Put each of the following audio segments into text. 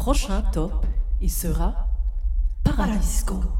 prochain top, il sera Paradisco.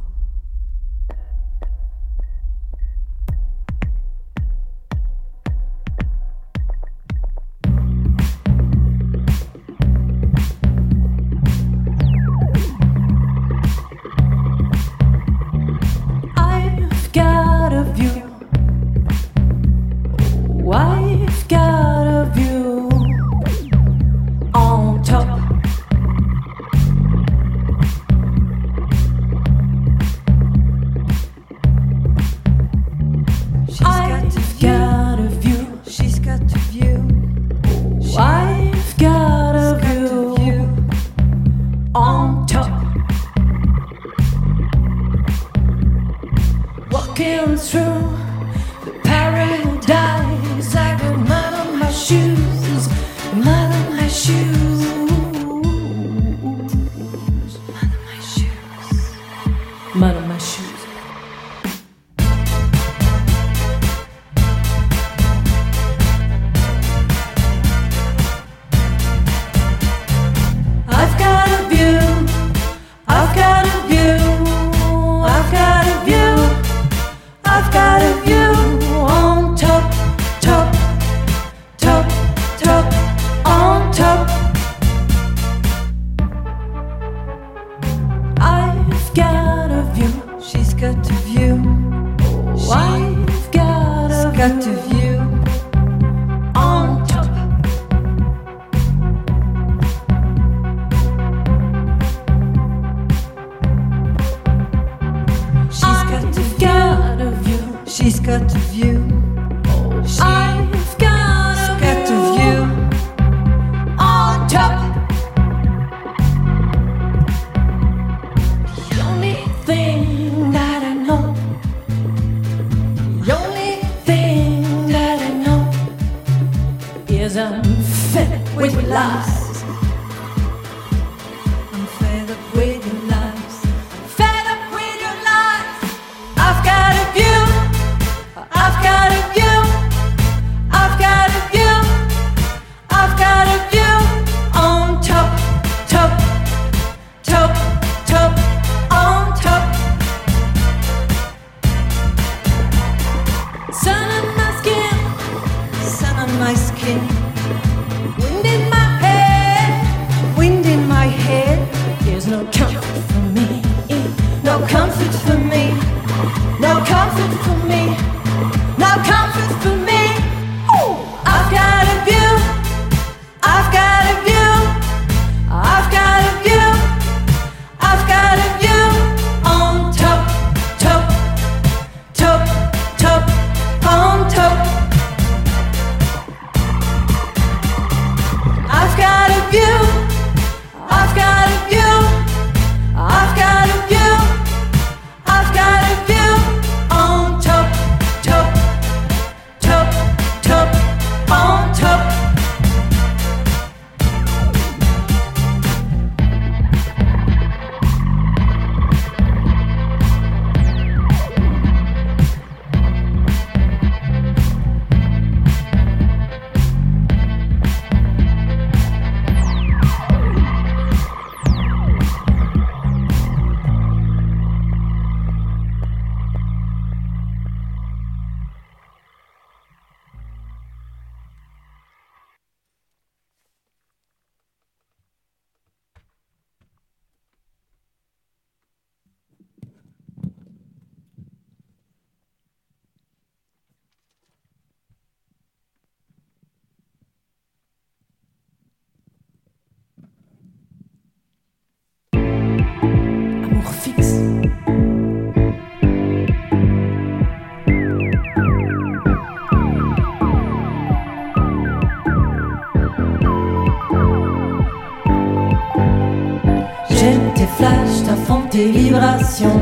vibrations.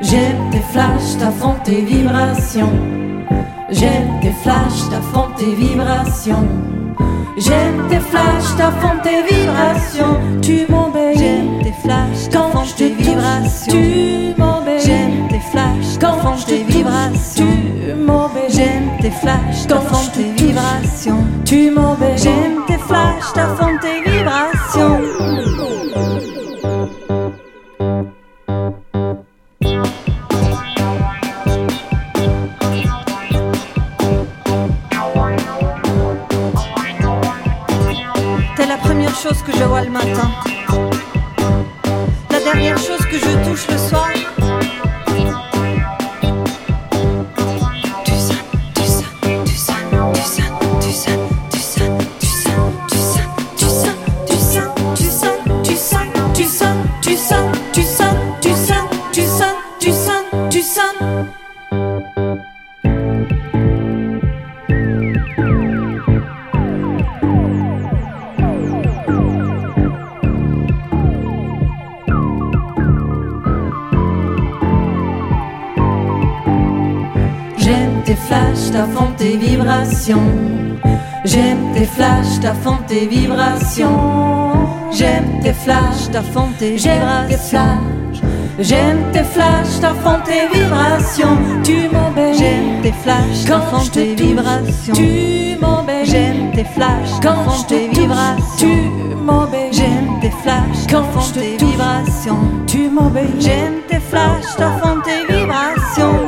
J'aime tes flashs, t'affrontes tes vibrations. J'aime tes flashs, t'affrontes tes vibrations. J'aime tes flashs, t'affrontes tes vibrations. Tu m'embellis. J'aime tes flashs, quand je tes vibrations. Tu m'embellis. J'aime tes flashs, quand je tes vibrations. Tu m'embellis. J'aime tes flashs, quand tes vibrations. Tu m'embellis. J'aime tes flashs, t'affrontes tes vibrations. J'aime tes flashs, ta fond tes vibrations. Tu m'embêtes. J'aime tes flashs, ta tes vibrations. Tu m'embêtes. J'aime tes flashs, ta fond tes vibrations. Tu m'embêtes. J'aime tes flashs, ta fond tes vibrations. Tu m'embêtes. J'aime tes flashs, ta fond tes vibrations.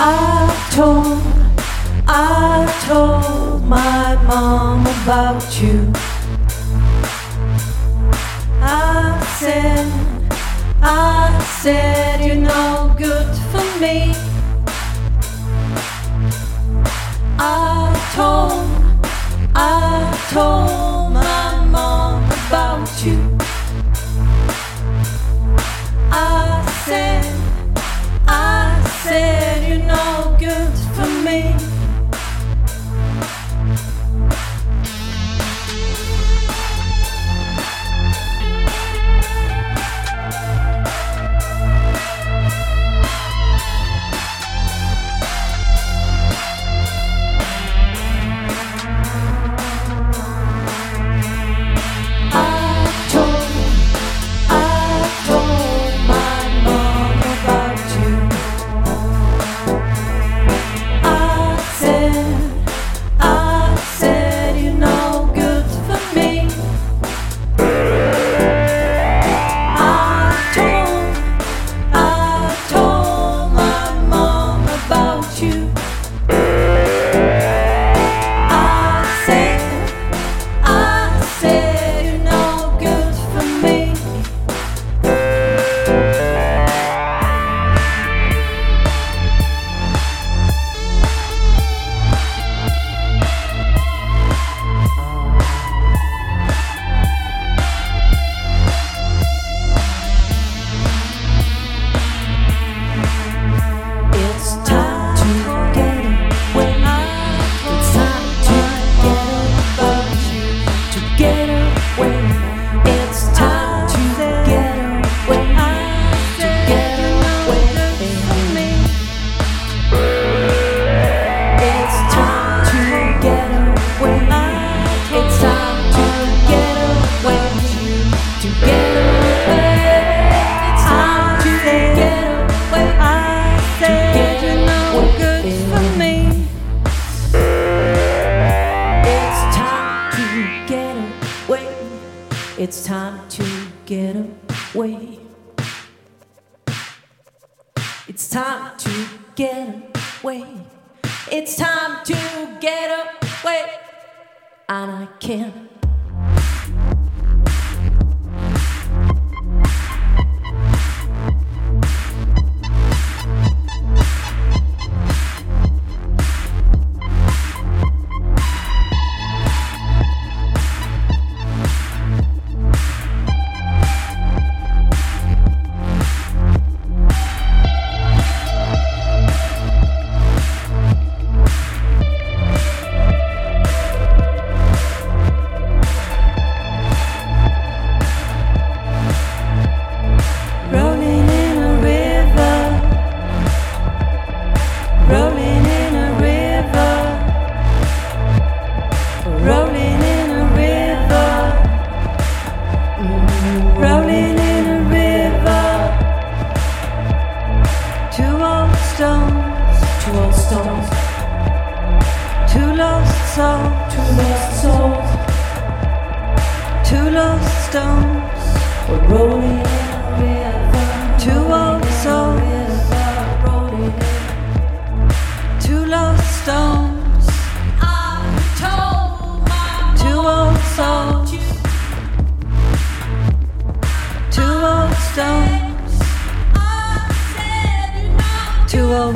I told, I told my mom about you. I said, I said you're no good for me. I told, I told And I can't.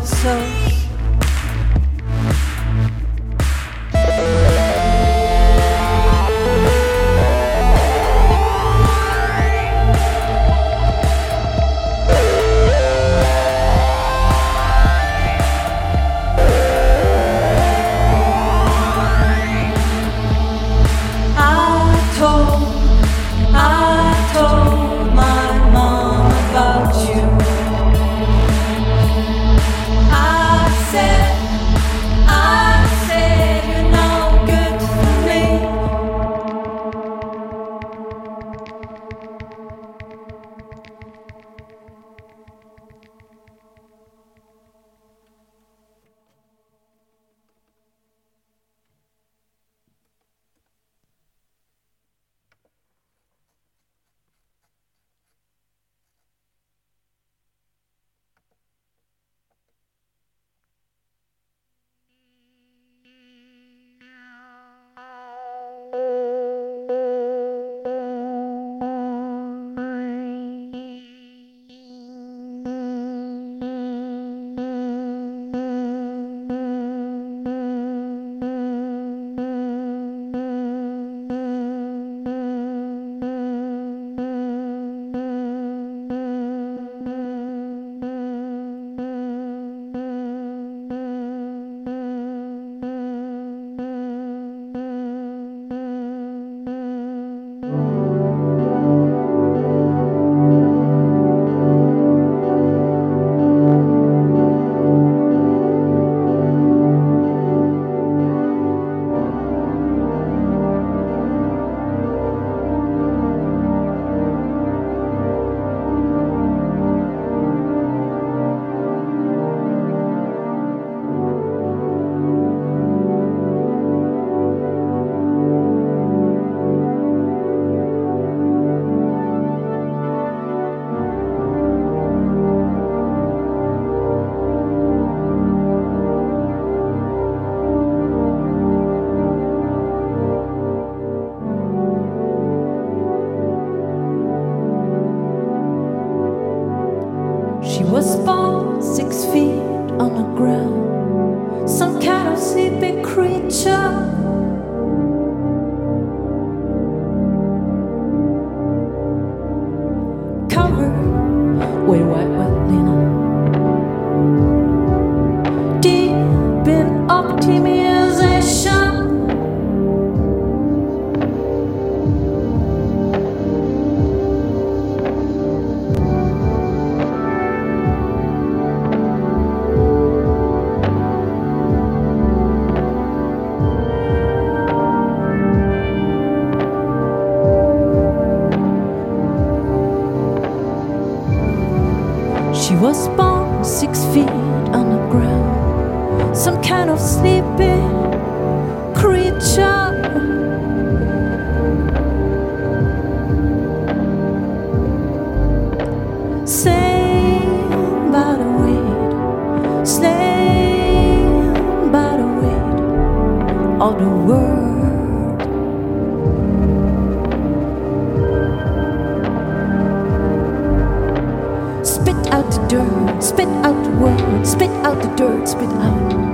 So. She was born six feet on the ground, some kind of sleeping creature. Spit out the dirt, spit out the word, spit out the dirt, spit out.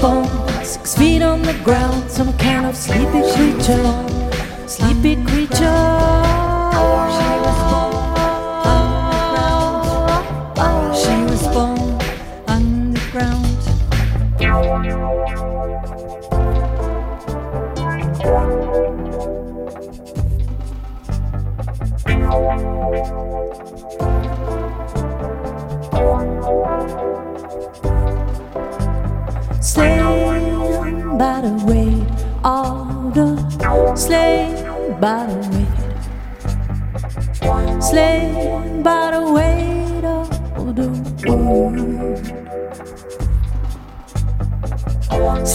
bone, six feet on the ground, some kind of sleepy creature, sleepy creature.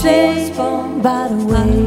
was by the way.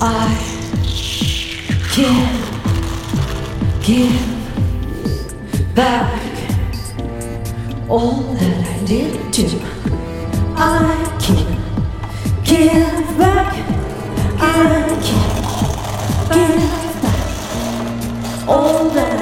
I give, give back all that I did to. I can give back. I can give back all that.